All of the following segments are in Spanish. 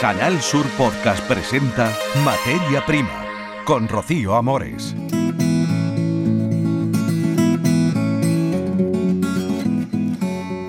Canal Sur Podcast presenta Materia Prima con Rocío Amores.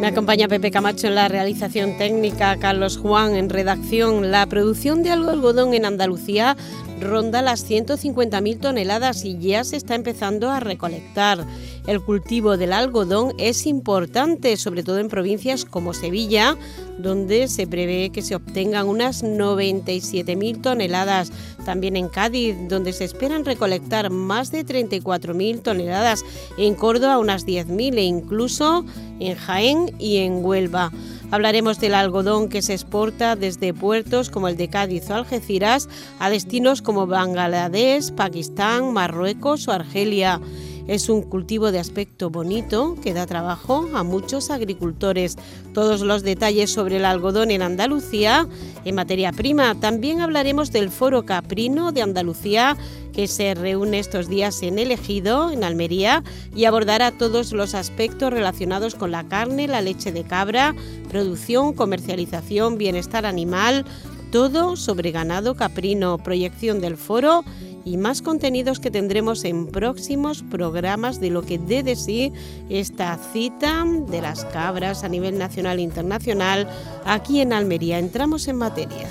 Me acompaña Pepe Camacho en la realización técnica, Carlos Juan en redacción. La producción de algodón en Andalucía ronda las 150.000 toneladas y ya se está empezando a recolectar. El cultivo del algodón es importante, sobre todo en provincias como Sevilla, donde se prevé que se obtengan unas 97.000 toneladas. También en Cádiz, donde se esperan recolectar más de 34.000 toneladas. En Córdoba unas 10.000 e incluso en Jaén y en Huelva. Hablaremos del algodón que se exporta desde puertos como el de Cádiz o Algeciras a destinos como Bangladesh, Pakistán, Marruecos o Argelia. Es un cultivo de aspecto bonito que da trabajo a muchos agricultores. Todos los detalles sobre el algodón en Andalucía en materia prima. También hablaremos del Foro Caprino de Andalucía que se reúne estos días en El Ejido, en Almería, y abordará todos los aspectos relacionados con la carne, la leche de cabra, producción, comercialización, bienestar animal, todo sobre ganado caprino, proyección del foro y más contenidos que tendremos en próximos programas de lo que dé de sí esta cita de las cabras a nivel nacional e internacional aquí en Almería. Entramos en materia.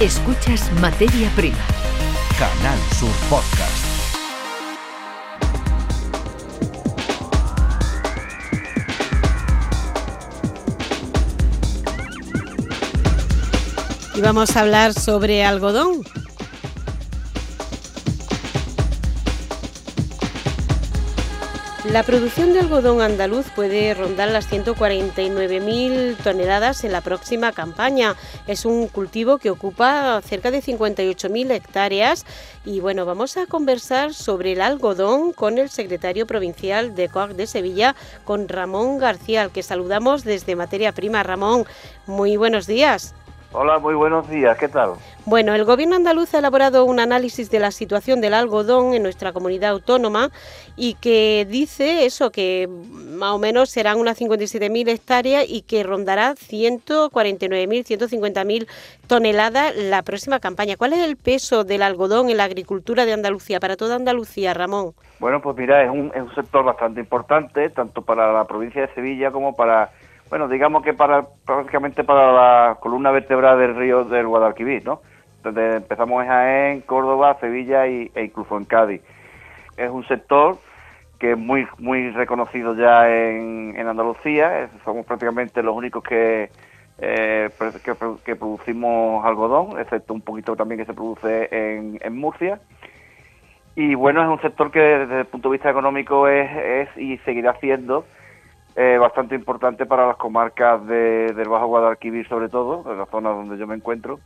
Escuchas Materia Prima. Canal Sur Podcast. Y vamos a hablar sobre algodón. La producción de algodón andaluz puede rondar las 149.000 toneladas en la próxima campaña. Es un cultivo que ocupa cerca de 58.000 hectáreas y bueno, vamos a conversar sobre el algodón con el secretario provincial de COAC de Sevilla, con Ramón García, al que saludamos desde Materia Prima. Ramón, muy buenos días. Hola, muy buenos días, ¿qué tal? Bueno, el gobierno andaluz ha elaborado un análisis de la situación del algodón en nuestra comunidad autónoma y que dice eso, que más o menos serán unas 57.000 hectáreas y que rondará 149.000, 150.000 toneladas la próxima campaña. ¿Cuál es el peso del algodón en la agricultura de Andalucía, para toda Andalucía, Ramón? Bueno, pues mira, es un, es un sector bastante importante, tanto para la provincia de Sevilla como para bueno, digamos que para prácticamente para la columna vertebral del río del Guadalquivir, ¿no? Entonces empezamos en Jaén, Córdoba, Sevilla y, e incluso en Cádiz. Es un sector que es muy muy reconocido ya en, Andalucía, somos prácticamente los únicos que, eh, que, producimos algodón, excepto un poquito también que se produce en, en Murcia. Y bueno, es un sector que desde el punto de vista económico es, es y seguirá siendo eh, bastante importante para las comarcas de, del Bajo Guadalquivir, sobre todo, en la zona donde yo me encuentro,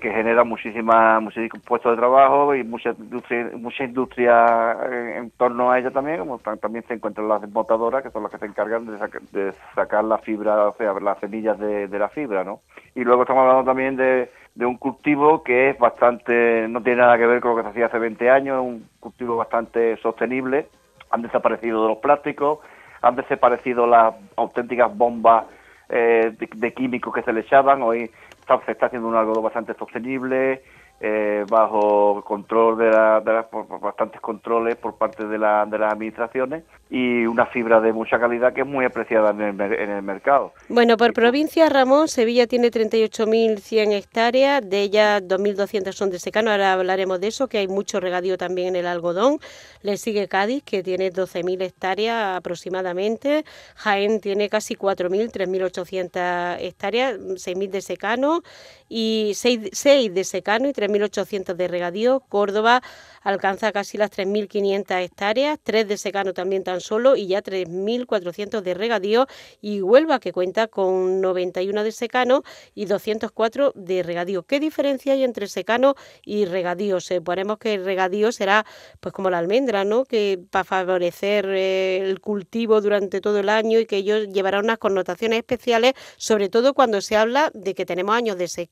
que genera muchísimas muchísimos puestos de trabajo y mucha industria, mucha industria en, torno a ella también, como también se encuentran las desmotadoras, que son las que se encargan de, sacar la fibra, o sea, las semillas de, la fibra, ¿no? Y luego estamos hablando también de, de un cultivo que es bastante, no tiene nada que ver con lo que se hacía hace 20 años, es un cultivo bastante sostenible, han desaparecido de los plásticos, han desaparecido las auténticas bombas eh, de, químicos que se le echaban, hoy se está haciendo un algodón bastante sostenible, eh, bajo control de, la, de bastantes controles por parte de, la, de las administraciones y una fibra de mucha calidad que es muy apreciada en el, en el mercado. Bueno, por provincia, Ramón, Sevilla tiene 38.100 hectáreas, de ellas 2.200 son de secano, ahora hablaremos de eso, que hay mucho regadío también en el algodón. Le sigue Cádiz, que tiene 12.000 hectáreas aproximadamente. Jaén tiene casi 4.000, 3.800 hectáreas, 6.000 de secano y 6, 6 de secano y 3.800 de regadío. Córdoba alcanza casi las 3.500 hectáreas, 3 de secano también tan solo y ya 3.400 de regadío. Y Huelva, que cuenta con 91 de secano y 204 de regadío. ¿Qué diferencia hay entre secano y regadío? Suponemos que el regadío será pues como la almendra, ¿no? Que para favorecer eh, el cultivo durante todo el año y que ello llevará unas connotaciones especiales, sobre todo cuando se habla de que tenemos años de sequía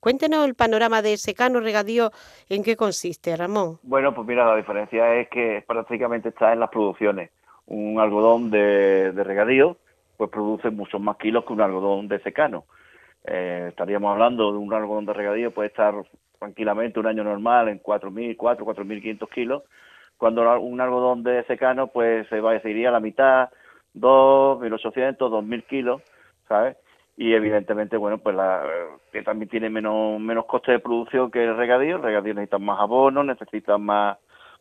Cuéntenos el panorama de secano regadío, ¿en qué consiste, Ramón? Bueno, pues mira, la diferencia es que prácticamente está en las producciones. Un algodón de, regadío pues produce muchos más kilos que un algodón de secano. eh, estaríamos hablando de un algodón de regadío, puede estar tranquilamente un año normal en 4.000, 4, 4.500 kilos, cuando un algodón de secano pues se va, se iría a la mitad, 2.800, 2.000 kilos, ¿sabes? Y evidentemente, bueno, pues la, que también tiene menos, menos coste de producción que el regadío, el regadío necesita más abono, necesita más,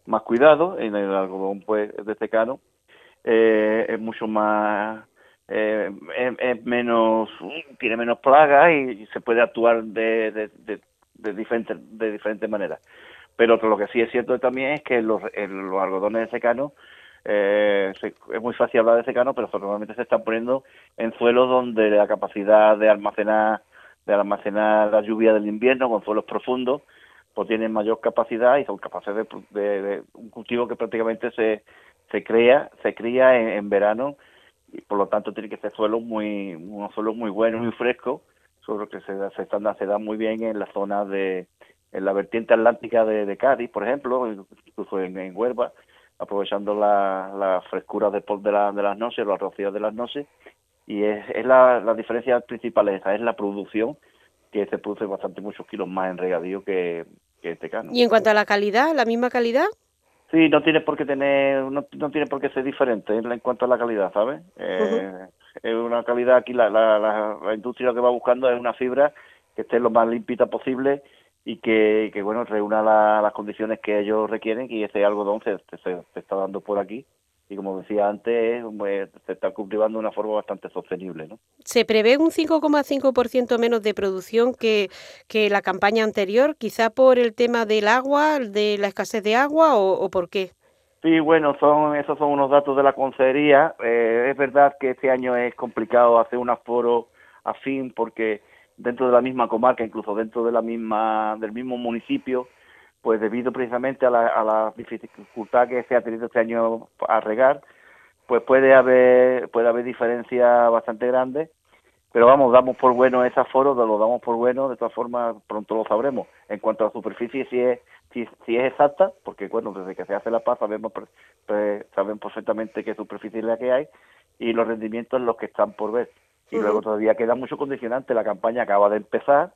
más cuidado, en el algodón pues de secano eh, es mucho más eh, es, menos tiene menos plagas y, se puede actuar de, de, de, de diferentes de diferentes maneras pero lo que sí es cierto también es que los, los algodones de secano eh, es muy fácil hablar de secano pero normalmente se están poniendo en suelos donde la capacidad de almacenar de almacenar la lluvia del invierno con suelos profundos pues tienen mayor capacidad y son capaces de, de un cultivo que prácticamente se, se crea se cría en verano y por lo tanto tiene que ser suelo muy, unos suelos muy buenos, muy frescos, sobre que se, se, están, se da muy bien en la zona de, en la vertiente atlántica de, Cádiz, por ejemplo, incluso en, Huelva, aprovechando la, la frescura de, de, la, de las noches, los rocíos de las noches, y es, es la, la diferencia principal esa, es la producción, que se produce bastante muchos kilos más en regadío que, que tecano. ¿Y en cuanto a la calidad, la misma calidad? Sí, no tiene por qué tener, no, no tiene por qué ser diferente en, cuanto a la calidad, ¿sabes? Eh, Es una calidad aquí, la, la, la, industria que va buscando es una fibra que esté lo más limpita posible y que, que bueno, reúna las condiciones que ellos requieren y ese algodón se, se, se está dando por aquí y como decía antes, pues, se está cultivando de una forma bastante sostenible. ¿no? ¿Se prevé un 5,5% menos de producción que, que la campaña anterior, quizá por el tema del agua, de la escasez de agua o, por qué? Sí, bueno, son esos son unos datos de la consejería. Eh, es verdad que este año es complicado hacer un aforo afín porque dentro de la misma comarca, incluso dentro de la misma del mismo municipio, pues debido precisamente a la, dificultad que se ha tenido este año a regar, pues puede haber puede haber diferencias bastante grandes, pero vamos, damos por bueno ese aforo, lo damos por bueno, de todas formas pronto lo sabremos. En cuanto a la superficie, si es si, si es exacta, porque bueno, desde que se hace la paz sabemos pues, saben perfectamente qué superficie es la que hay y los rendimientos los que están por ver. Y luego todavía queda mucho condicionante, la campaña acaba de empezar,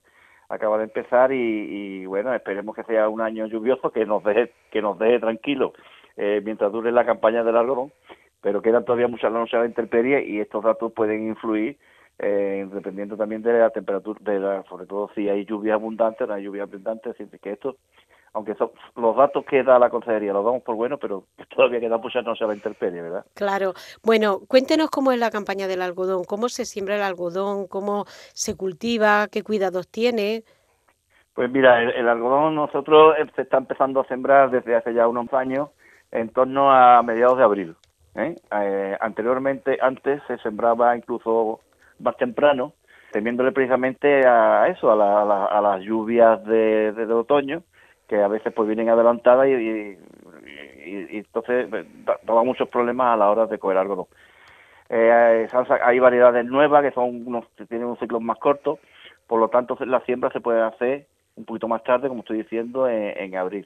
acaba de empezar y, bueno, esperemos que sea un año lluvioso que nos deje, que nos deje tranquilo eh, mientras dure la campaña del algodón, pero quedan todavía muchas noches de intemperie y estos datos pueden influir eh, dependiendo también de la temperatura, de la, sobre todo si hay lluvia abundante, no hay lluvia abundante, así que esto, aunque son, los datos que da la consejería los damos por bueno, pero todavía muchas noches a la intemperie, ¿verdad? Claro. Bueno, cuéntenos cómo es la campaña del algodón, cómo se siembra el algodón, cómo se cultiva, qué cuidados tiene. Pues mira, el, algodón nosotros eh, se está empezando a sembrar desde hace ya unos años, en torno a mediados de abril. ¿eh? Eh, anteriormente, antes se sembraba incluso más temprano, temiéndole precisamente a eso, a, las lluvias de, otoño, que a veces pues vienen adelantadas y, entonces pues, daba muchos problemas a la hora de coger algodón. Eh, hay variedades nuevas que son unos que tienen un ciclo más corto, por lo tanto la siembra se puede hacer un poquito más tarde, como estoy diciendo, en, abril.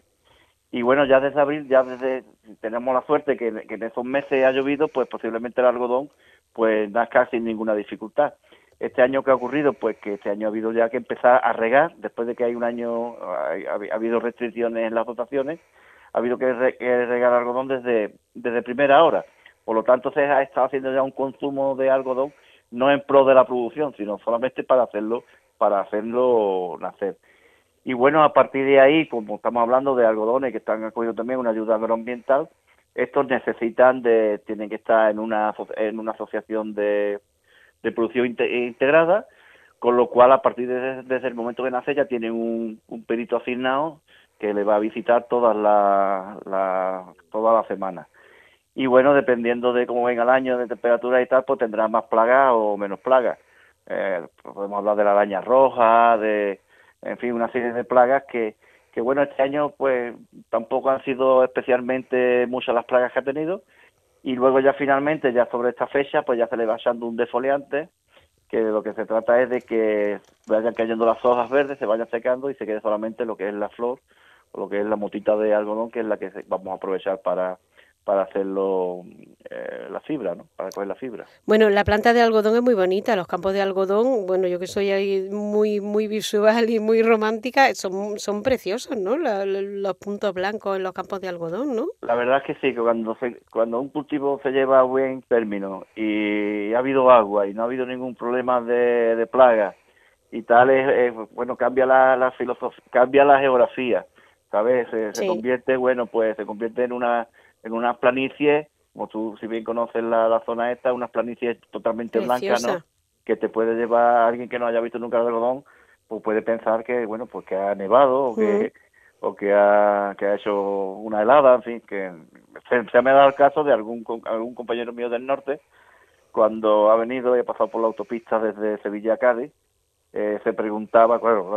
Y bueno, ya desde abril, ya desde tenemos la suerte que, que en esos meses ha llovido, pues posiblemente el algodón pues nazca sin ninguna dificultad. Este año que ha ocurrido, pues que este año ha habido ya que empezar a regar, después de que hay un año, ha, habido restricciones en las dotaciones, ha habido que, regar algodón desde, desde primera hora. Por lo tanto, se ha estado haciendo ya un consumo de algodón no en pro de la producción, sino solamente para hacerlo, para hacerlo nacer. Y bueno, a partir de ahí, como estamos hablando de algodones que están acogiendo también una ayuda agroambiental, estos necesitan de, tienen que estar en una, en una asociación de, de producción integrada, con lo cual a partir de, desde el momento que nace ya tienen un, un perito asignado que le va a visitar todas las la, toda la semana. Y bueno, dependiendo de cómo venga el año, de temperatura y tal, pues tendrá más plagas o menos plagas. Eh, podemos hablar de la araña roja, de, en fin, una serie de plagas que, que bueno, este año pues tampoco han sido especialmente muchas las plagas que ha tenido y luego ya finalmente, ya sobre esta fecha, pues ya se le va echando un defoliante que de lo que se trata es de que vayan cayendo las hojas verdes, se vayan secando y se quede solamente lo que es la flor o lo que es la motita de algodón, que es la que vamos a aprovechar para, para hacerlo eh, la fibra, ¿no? Para coger la fibra. Bueno, la planta de algodón es muy bonita, los campos de algodón, bueno, yo que soy ahí muy muy visual y muy romántica, son, son preciosos, ¿no? los puntos blancos en los campos de algodón, ¿no? La verdad es que sí, que cuando, cuando un cultivo se lleva a buen término y ha habido agua y no ha habido ningún problema de, de plaga y tal, es, bueno, cambia la, la filosofía, cambia la geografía, ¿sabes? Se, convierte, bueno, pues se convierte en una en unas planicies, como tú si bien conoces la, zona esta, unas planicies totalmente blancas, ¿no? Que te puede llevar a alguien que no haya visto nunca el algodón, pues puede pensar que, bueno, pues que ha nevado o que, o que ha, que ha hecho una helada, en fin, que se, me ha dado el caso de algún, algún compañero mío del norte, cuando ha venido y ha pasado por la autopista desde Sevilla a Cádiz, eh, se preguntaba, claro,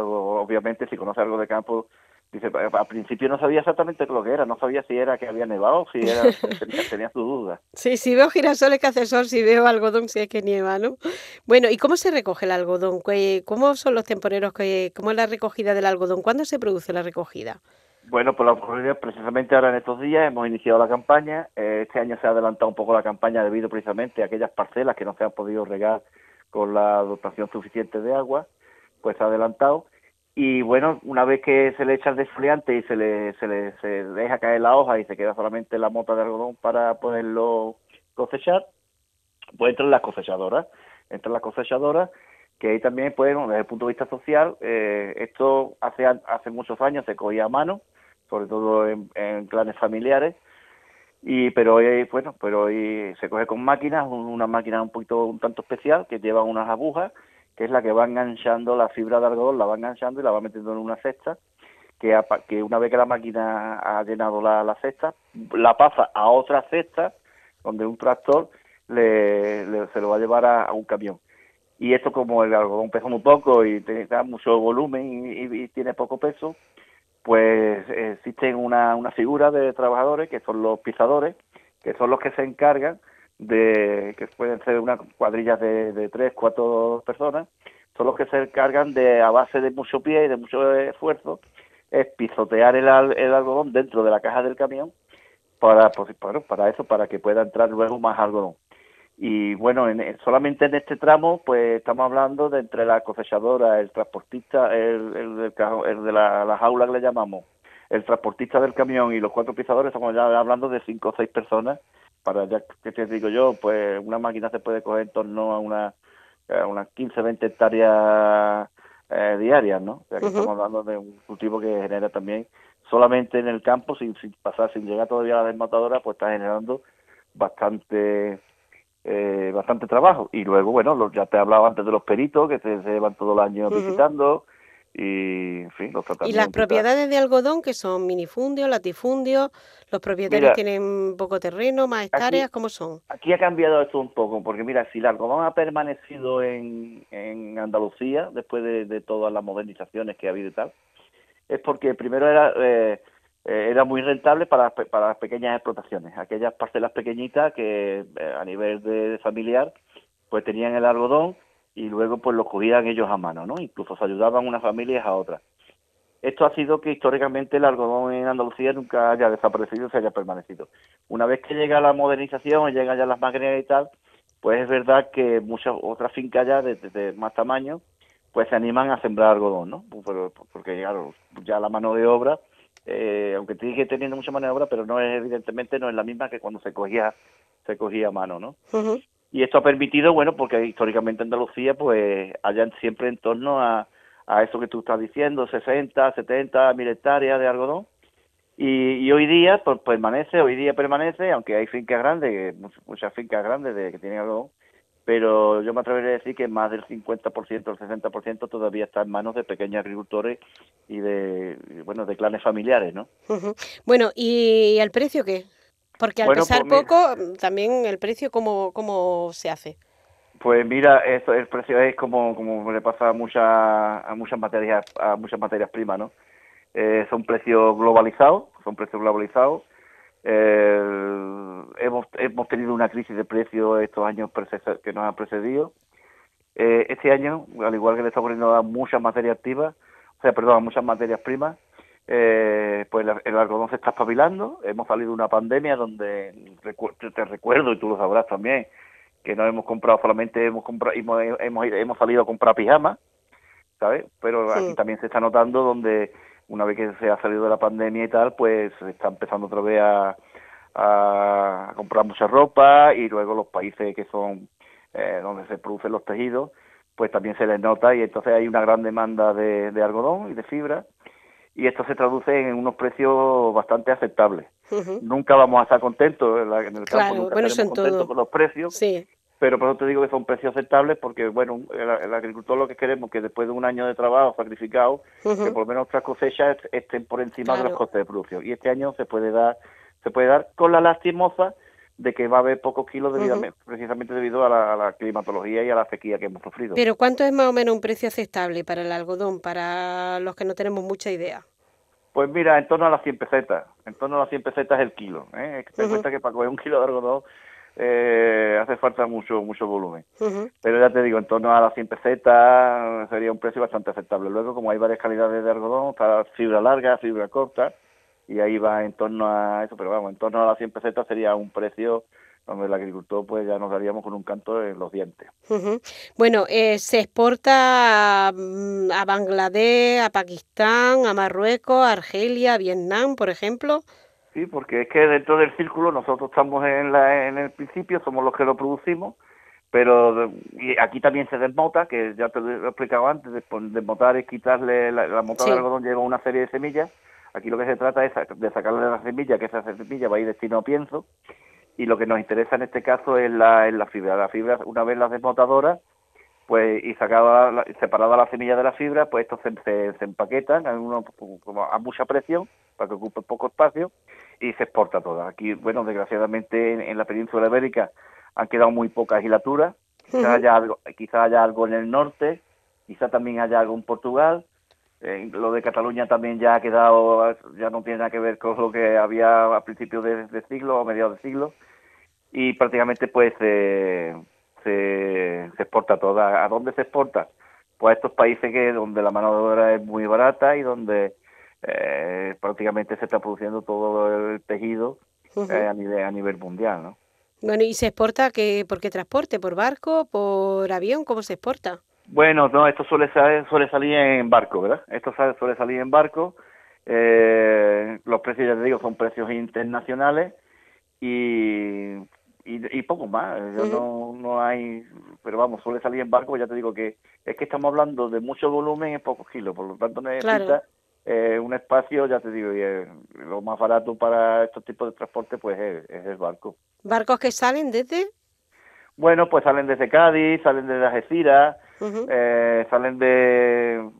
obviamente si conoce algo de campo, Dice, al principio no sabía exactamente lo que era, no sabía si era que había nevado, si era, tenía, su duda. Sí, si veo girasoles que hace sol, si veo algodón, si es que nieva, ¿no? Bueno, ¿y cómo se recoge el algodón? ¿Cómo son los temporeros? ¿Cómo es la recogida del algodón? ¿Cuándo se produce la recogida? Bueno, pues la recogida precisamente ahora en estos días hemos iniciado la campaña. Eh, este año se ha adelantado un poco la campaña debido precisamente a aquellas parcelas que no se han podido regar con la dotación suficiente de agua, pues se ha adelantado y bueno, una vez que se le echa el desfoliante y se le, se le se deja caer la hoja y se queda solamente la mota de algodón para poderlo cosechar, pues entran las cosechadoras. Entran las cosechadoras que ahí también, pues, desde el punto de vista social, eh, esto hace, hace muchos años se cogía a mano, sobre todo en, clanes familiares, y pero hoy bueno pero hoy se coge con máquinas una máquina un poquito un tanto especial que lleva unas agujas que es la que va enganchando la fibra de algodón, la va enganchando y la va metiendo en una cesta, que, una vez que la máquina ha llenado la, cesta, la pasa a otra cesta, donde un tractor le, se lo va a llevar a, un camión. Y esto como el algodón pesa muy poco y tiene mucho volumen y, tiene poco peso, pues existen una, una figura de trabajadores que son los pisadores, que son los que se encargan de que pueden ser una cuadrilla de, de tres, cuatro personas, son los que se encargan de, a base de mucho pie y de mucho esfuerzo, es pisotear el, el algodón dentro de la caja del camión para, pues, para, eso, para que pueda entrar luego más algodón. Y bueno, en, solamente en este tramo, pues estamos hablando de entre la cosechadora, el transportista, el, el, el de la, la, jaula que le llamamos, el transportista del camión y los cuatro pisadores, estamos ya hablando de cinco o seis personas para ya que te digo yo, pues una máquina se puede coger en torno a, una, unas 15, 20 hectáreas eh, diarias, ¿no? O sea que estamos hablando de un cultivo que genera también solamente en el campo, sin, pasar, sin llegar todavía a la desmatadora, pues está generando bastante eh, bastante trabajo. Y luego, bueno, ya te he hablado antes de los peritos que se, llevan todo el año visitando y, en fin, los ¿Y las propiedades de algodón que son minifundios, latifundios? ¿Los propietarios tienen poco terreno, más hectáreas? ¿Cómo son? Aquí ha cambiado esto un poco, porque mira, si el algodón ha permanecido en, en Andalucía después de, todas las modernizaciones que ha habido y tal, es porque primero era... Eh, eh, era muy rentable para, para las pequeñas explotaciones, aquellas parcelas pequeñitas que eh, a nivel de familiar pues tenían el algodón y luego pues lo cogían ellos a mano, ¿no? Incluso se ayudaban unas familias a otras. Esto ha sido que históricamente el algodón en Andalucía nunca haya desaparecido, se haya permanecido. Una vez que llega la modernización, llegan ya las máquinas y tal, pues es verdad que muchas otras fincas ya de, más tamaño, pues se animan a sembrar algodón, ¿no? Porque claro, ya la mano de obra, eh, aunque sigue teniendo mucha mano de obra, pero no es evidentemente no es la misma que cuando se cogía se cogía a mano, ¿no? Y esto ha permitido, bueno, porque históricamente Andalucía, pues, hayan siempre en torno a, a eso que tú estás diciendo, 60, 70 mil hectáreas de algodón. Y, hoy día pues, permanece, hoy día permanece, aunque hay fincas grandes, muchas fincas grandes de, que tienen algodón, pero yo me atrevería a decir que más del 50%, el 60% todavía está en manos de pequeños agricultores y de, bueno, de clanes familiares, ¿no? Bueno, ¿y el precio qué? Porque al pesar pues poco, también el precio, ¿cómo, ¿cómo se hace? Pues mira, eso, el precio es como, como le pasa a muchas, a muchas materias, a muchas materias primas, ¿no? Eh, son precios globalizados, son precios globalizados. Eh, hemos, hemos tenido una crisis de precios estos años que nos han precedido. Eh, este año, al igual que le está poniendo a muchas materias activas, o sea, perdón, a muchas materias primas, eh, pues el algodón se está espabilando. Hemos salido de una pandemia donde, te recuerdo, y tú lo sabrás también, que no hemos comprado solamente, hemos, comprado, hemos, hemos, salido a comprar pijamas, ¿sabes? Pero aquí también se está notando donde una vez que se ha salido de la pandemia y tal, pues se está empezando otra vez a, a comprar mucha ropa y luego los países que son eh, donde se producen los tejidos, pues también se les nota y entonces hay una gran demanda de, de algodón y de fibra y esto se traduce en unos precios bastante aceptables. Nunca vamos a estar contentos en, el campo, nunca bueno, contentos con los precios, sí. pero por eso te digo que son precios aceptables porque, bueno, el, agricultor lo que queremos es que después de un año de trabajo sacrificado, que por lo menos nuestras cosechas estén por encima de los costes de producción. Y este año se puede dar, se puede dar con la lastimosa de que va a haber pocos kilos precisamente debido a la, climatología y a la sequía que hemos sufrido. Pero ¿cuánto es más o menos un precio aceptable para el algodón, para los que no tenemos mucha idea? Pues mira, en torno a las 100 pesetas, en torno a las 100 pesetas el kilo. ¿eh? Ten cuenta que para coger un kilo de algodón eh, hace falta mucho mucho volumen. Pero ya te digo, en torno a las 100 pesetas sería un precio bastante aceptable. Luego, como hay varias calidades de algodón, está fibra larga, fibra corta, y ahí va en torno a eso, pero vamos, en torno a las 100 pesetas sería un precio donde el agricultor pues ya nos daríamos con un canto en los dientes. Bueno, eh, se exporta mm, a, Bangladesh, a Pakistán, a Marruecos, a Argelia, a Vietnam, por ejemplo. Sí, porque es que dentro del círculo nosotros estamos en, la, en el principio, somos los que lo producimos, pero y aquí también se desmota, que ya te lo he explicado antes, desmotar es quitarle, la, la mota de algodón lleva una serie de semillas, Aquí lo que se trata es de sacarle la semilla, que esa semilla va a ir destino a pienso, y lo que nos interesa en este caso es la, la fibra. La fibra, una vez las desmotadoras, pues y sacada, separada la semilla de la fibra, pues estos se, se, empaquetan a, uno, a mucha presión para que ocupe poco espacio y se exporta toda. Aquí, bueno, desgraciadamente en, la península ibérica han quedado muy pocas hilaturas, quizás haya algo, quizá haya algo en el norte, quizá también haya algo en Portugal, eh, lo de Cataluña también ya ha quedado, ya no tiene nada que ver con lo que había a principios de, siglo o mediados de siglo y prácticamente pues se, se exporta toda. ¿A dónde se exporta? Pues a estos países que donde la mano de obra es muy barata y donde eh, prácticamente se está produciendo todo el tejido eh, a nivel a nivel mundial, ¿no? Bueno, ¿y se exporta que por qué transporte? ¿Por barco? ¿Por avión? ¿Cómo se exporta? Bueno, no, esto suele, suele salir en barco, ¿verdad? Esto suele salir en barco. Eh, los precios, ya te digo, son precios internacionales y, y, poco más. no, no hay, pero vamos, suele salir en barco, ya te digo que es que estamos hablando de mucho volumen en pocos kilos, por lo tanto necesita eh, un espacio, ya te digo, y lo más barato para estos tipos de transporte pues es, es el barco. ¿Barcos que salen desde? Bueno, pues salen desde Cádiz, salen desde Algeciras, eh, salen de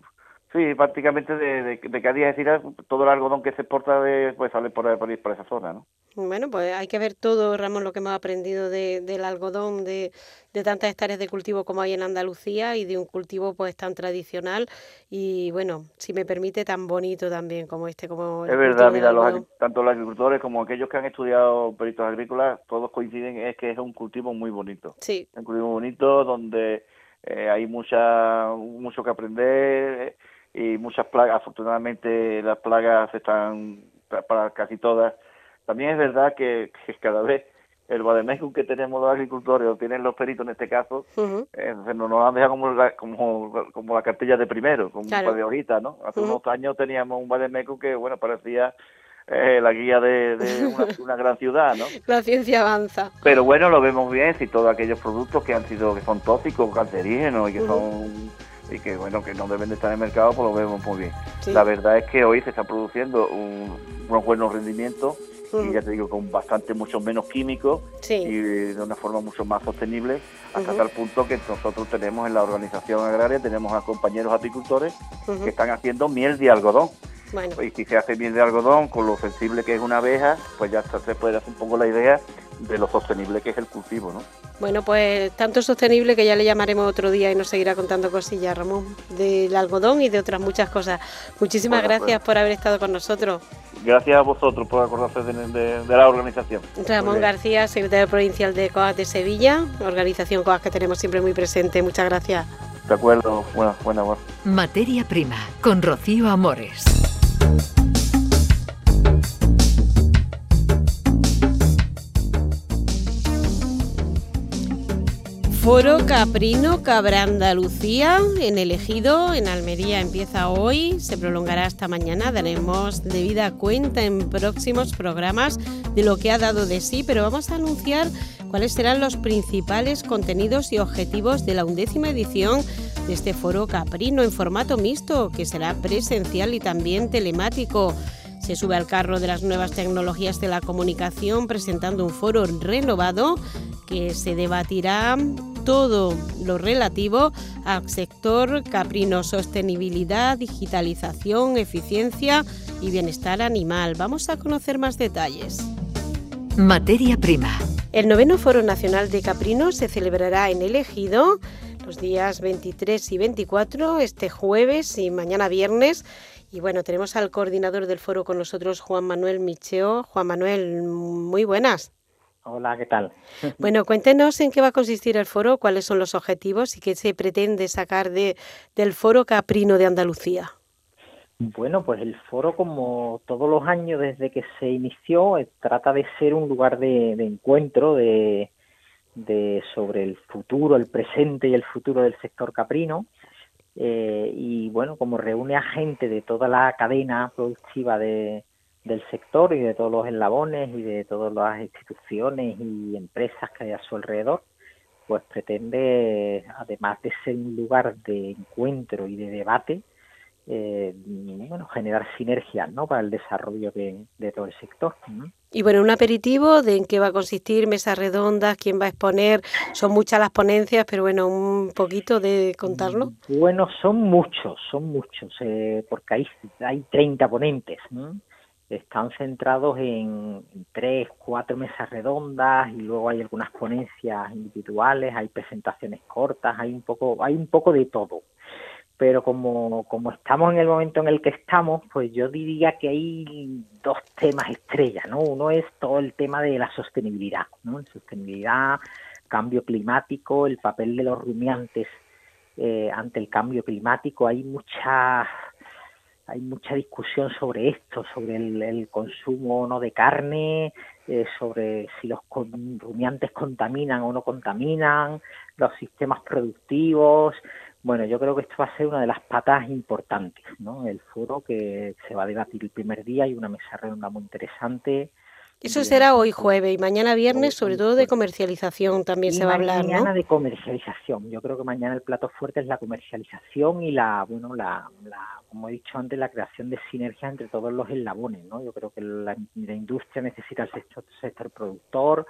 sí prácticamente de, de, de Cádiz decir todo el algodón que se exporta de, pues sale por, por, por esa zona no bueno pues hay que ver todo Ramón lo que hemos aprendido de, del algodón de, de tantas hectáreas de cultivo como hay en Andalucía y de un cultivo pues tan tradicional y bueno si me permite tan bonito también como este como es verdad mira los, tanto los agricultores como aquellos que han estudiado peritos agrícolas todos coinciden es que es un cultivo muy bonito. Sí. Un cultivo bonito donde eh, hay mucha, mucho que aprender y muchas plagas. Afortunadamente las plagas están para casi todas. También es verdad que, cada vez el Bademecum que tenemos los agricultores, o tienen los peritos en este caso, eh, nos han dejado como la, como, como la cartilla de primero, como un par de hojitas, ¿no? Hace unos años teníamos un Bademecum que, bueno, parecía eh, la guía de, una, gran ciudad, ¿no? La ciencia avanza. Pero bueno, lo vemos bien si todos aquellos productos que han sido que son tóxicos, cancerígenos y que son y que bueno que no deben de estar en el mercado, pues lo vemos muy bien. La verdad es que hoy se está produciendo un, unos buenos rendimientos y ya te digo con bastante mucho menos químicos y de una forma mucho más sostenible hasta tal punto que nosotros tenemos en la organización agraria tenemos a compañeros apicultores que están haciendo miel de algodón y si se hace bien de algodón, con lo sensible que es una abeja, pues ya se puede hacer un poco la idea de lo sostenible que es el cultivo, ¿no? Bueno, pues tanto sostenible que ya le llamaremos otro día y nos seguirá contando cosillas, Ramón, del algodón y de otras muchas cosas. Muchísimas gracias pues. por haber estado con nosotros. Gracias a vosotros por acordarse de, la organización. Ramón García, secretario provincial de COAS de Sevilla, organización COAS que tenemos siempre muy presente. Muchas gracias. De acuerdo, buena, buena. Materia prima, con Rocío Amores. Foro Caprino Cabra Andalucía en el Ejido, en Almería, empieza hoy, se prolongará hasta mañana. Daremos debida cuenta en próximos programas de lo que ha dado de sí, pero vamos a anunciar cuáles serán los principales contenidos y objetivos de la undécima edición de este Foro Caprino en formato mixto, que será presencial y también telemático se sube al carro de las nuevas tecnologías de la comunicación presentando un foro renovado que se debatirá todo lo relativo al sector caprino, sostenibilidad, digitalización, eficiencia y bienestar animal. Vamos a conocer más detalles. Materia prima. El noveno Foro Nacional de Caprino se celebrará en el Ejido los días 23 y 24, este jueves y mañana viernes y bueno, tenemos al coordinador del foro con nosotros, Juan Manuel Micheo. Juan Manuel, muy buenas. Hola, ¿qué tal? Bueno, cuéntenos en qué va a consistir el foro, cuáles son los objetivos y qué se pretende sacar de, del foro caprino de Andalucía. Bueno, pues el foro, como todos los años desde que se inició, eh, trata de ser un lugar de, encuentro de, de, sobre el futuro, el presente y el futuro del sector caprino. Eh, y bueno, como reúne a gente de toda la cadena productiva de, del sector y de todos los eslabones y de todas las instituciones y empresas que hay a su alrededor, pues pretende, además de ser un lugar de encuentro y de debate, eh, bueno, generar sinergias ¿no? para el desarrollo de, todo el sector. Y bueno, un aperitivo de en qué va a consistir, mesas redondas, quién va a exponer, son muchas las ponencias, pero bueno, un poquito de contarlo. Bueno, son muchos, son muchos, eh, porque hay, hay 30 ponentes. Están centrados en tres, cuatro mesas redondas y luego hay algunas ponencias individuales, hay presentaciones cortas, hay un poco, hay un poco de todo pero como, como estamos en el momento en el que estamos, pues yo diría que hay dos temas estrellas, ¿no? Uno es todo el tema de la sostenibilidad, ¿no? Sostenibilidad, cambio climático, el papel de los rumiantes eh, ante el cambio climático. Hay mucha hay mucha discusión sobre esto, sobre el, consumo o no de carne, eh, sobre si los rumiantes contaminan o no contaminan, los sistemas productivos, bueno, yo creo que esto va a ser una de las patas importantes, ¿no? El foro que se va a debatir el primer día y una mesa redonda muy interesante. Eso será hoy jueves y mañana viernes, sobre todo de comercialización también se va a hablar, Mañana de comercialización. Yo creo que mañana el plato fuerte es la comercialización y la, bueno, la, como he dicho antes, la creación de sinergias entre todos los eslabones, ¿no? Yo creo que la, industria necesita el sector, sector productor,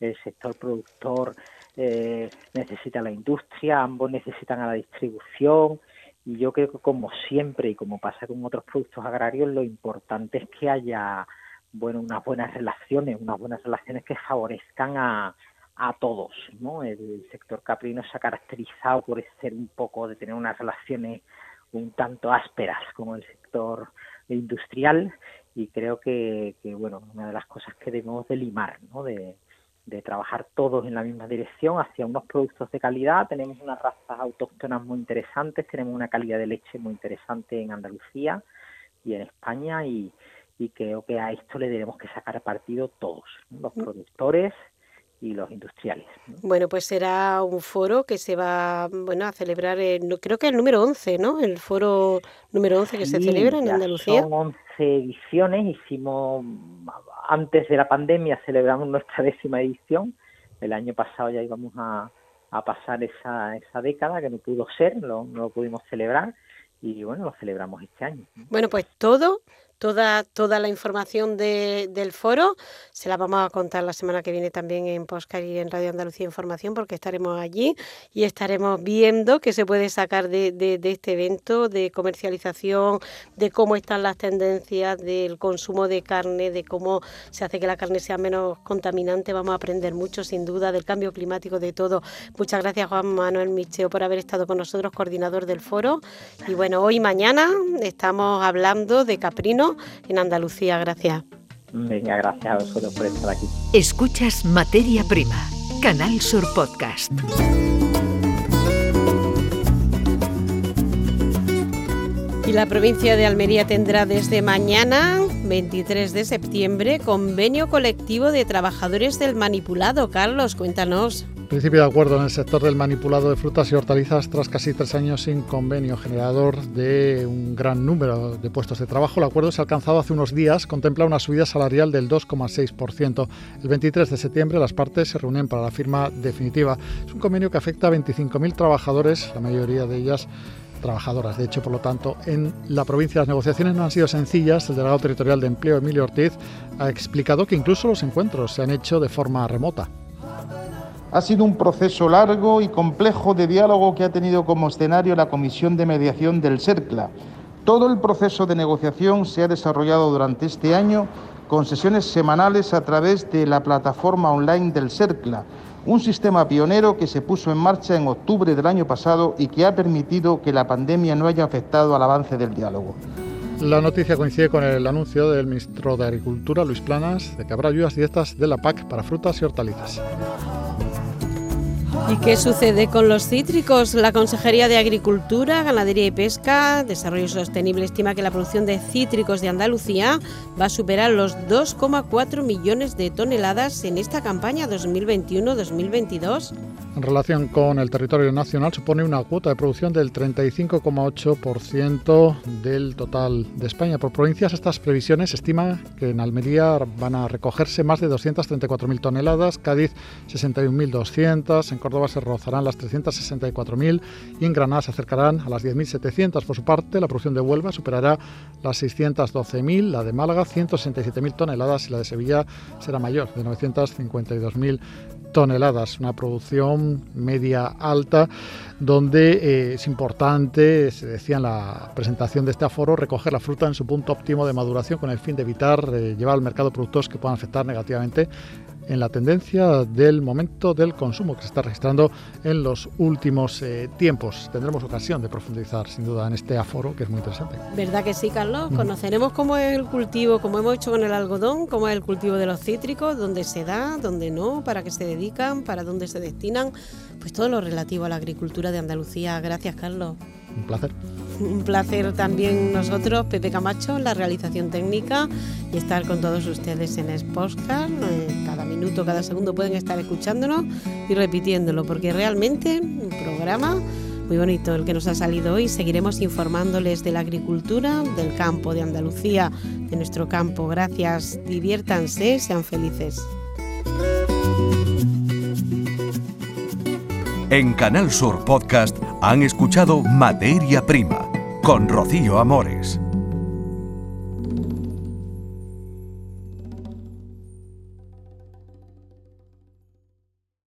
el sector productor eh, necesita la industria, ambos necesitan a la distribución y yo creo que como siempre y como pasa con otros productos agrarios, lo importante es que haya bueno unas buenas relaciones, unas buenas relaciones que favorezcan a, a todos, ¿no? El, sector caprino se ha caracterizado por ser un poco de tener unas relaciones un tanto ásperas con el sector industrial y creo que, que bueno una de las cosas que debemos de limar, ¿no? De, de trabajar todos en la misma dirección hacia unos productos de calidad. Tenemos unas razas autóctonas muy interesantes, tenemos una calidad de leche muy interesante en Andalucía y en España y, creo que a esto le debemos que sacar partido todos, los mm. productores y los industriales. Bueno, pues será un foro que se va bueno, a celebrar, creo que el número 11, ¿no? El foro número 11 que se celebra en Andalucía. Son 11 ediciones, hicimos antes de la pandemia celebramos nuestra décima edición. El año pasado ya íbamos a, pasar esa, esa década que no pudo ser, no lo pudimos celebrar y bueno, lo celebramos este año. Bueno, pues todo Toda, toda la información de, del foro se la vamos a contar la semana que viene también en Poscar y en Radio Andalucía Información porque estaremos allí y estaremos viendo qué se puede sacar de, de, este evento de comercialización, de cómo están las tendencias del consumo de carne, de cómo se hace que la carne sea menos contaminante. Vamos a aprender mucho sin duda del cambio climático, de todo. Muchas gracias Juan Manuel Micheo por haber estado con nosotros, coordinador del foro. Y bueno, hoy mañana estamos hablando de Caprino en Andalucía. Gracias. Venga, gracias a vosotros por estar aquí. Escuchas Materia Prima, Canal Sur Podcast. Y la provincia de Almería tendrá desde mañana, 23 de septiembre, convenio colectivo de trabajadores del manipulado. Carlos, cuéntanos. Principio de acuerdo en el sector del manipulado de frutas y hortalizas tras casi tres años sin convenio generador de un gran número de puestos de trabajo. El acuerdo se ha alcanzado hace unos días, contempla una subida salarial del 2,6%. El 23 de septiembre las partes se reúnen para la firma definitiva. Es un convenio que afecta a 25.000 trabajadores, la mayoría de ellas trabajadoras. De hecho, por lo tanto, en la provincia las negociaciones no han sido sencillas. El delegado territorial de empleo, Emilio Ortiz, ha explicado que incluso los encuentros se han hecho de forma remota. Ha sido un proceso largo y complejo de diálogo que ha tenido como escenario la Comisión de Mediación del CERCLA. Todo el proceso de negociación se ha desarrollado durante este año con sesiones semanales a través de la plataforma online del CERCLA, un sistema pionero que se puso en marcha en octubre del año pasado y que ha permitido que la pandemia no haya afectado al avance del diálogo. La noticia coincide con el anuncio del ministro de Agricultura, Luis Planas, de que habrá ayudas directas de la PAC para frutas y hortalizas. ¿Y qué sucede con los cítricos? La Consejería de Agricultura, Ganadería y Pesca, Desarrollo Sostenible estima que la producción de cítricos de Andalucía va a superar los 2,4 millones de toneladas en esta campaña 2021-2022. En relación con el territorio nacional, supone una cuota de producción del 35,8% del total de España. Por provincias, estas previsiones estiman que en Almería van a recogerse más de 234.000 toneladas, Cádiz 61.200, Córdoba se rozarán las 364.000 y en Granada se acercarán a las 10.700. Por su parte, la producción de Huelva superará las 612.000, la de Málaga 167.000 toneladas y la de Sevilla será mayor, de 952.000 toneladas, una producción media alta, donde eh, es importante, se decía en la presentación de este aforo, recoger la fruta en su punto óptimo de maduración con el fin de evitar eh, llevar al mercado productos que puedan afectar negativamente en la tendencia del momento del consumo que se está registrando en los últimos eh, tiempos. Tendremos ocasión de profundizar sin duda en este aforo que es muy interesante. ¿Verdad que sí, Carlos? Conoceremos cómo es el cultivo, como hemos hecho con el algodón, cómo es el cultivo de los cítricos, dónde se da, dónde no, para qué se dedican, para dónde se destinan, pues todo lo relativo a la agricultura de Andalucía. Gracias, Carlos. Un placer. Un placer también nosotros, Pepe Camacho, la realización técnica y estar con todos ustedes en Sportscar. Eh, cada minuto, cada segundo pueden estar escuchándonos y repitiéndolo, porque realmente un programa muy bonito el que nos ha salido hoy. Seguiremos informándoles de la agricultura, del campo de Andalucía, de nuestro campo. Gracias, diviértanse, sean felices. En Canal Sur Podcast han escuchado Materia Prima con Rocío Amores.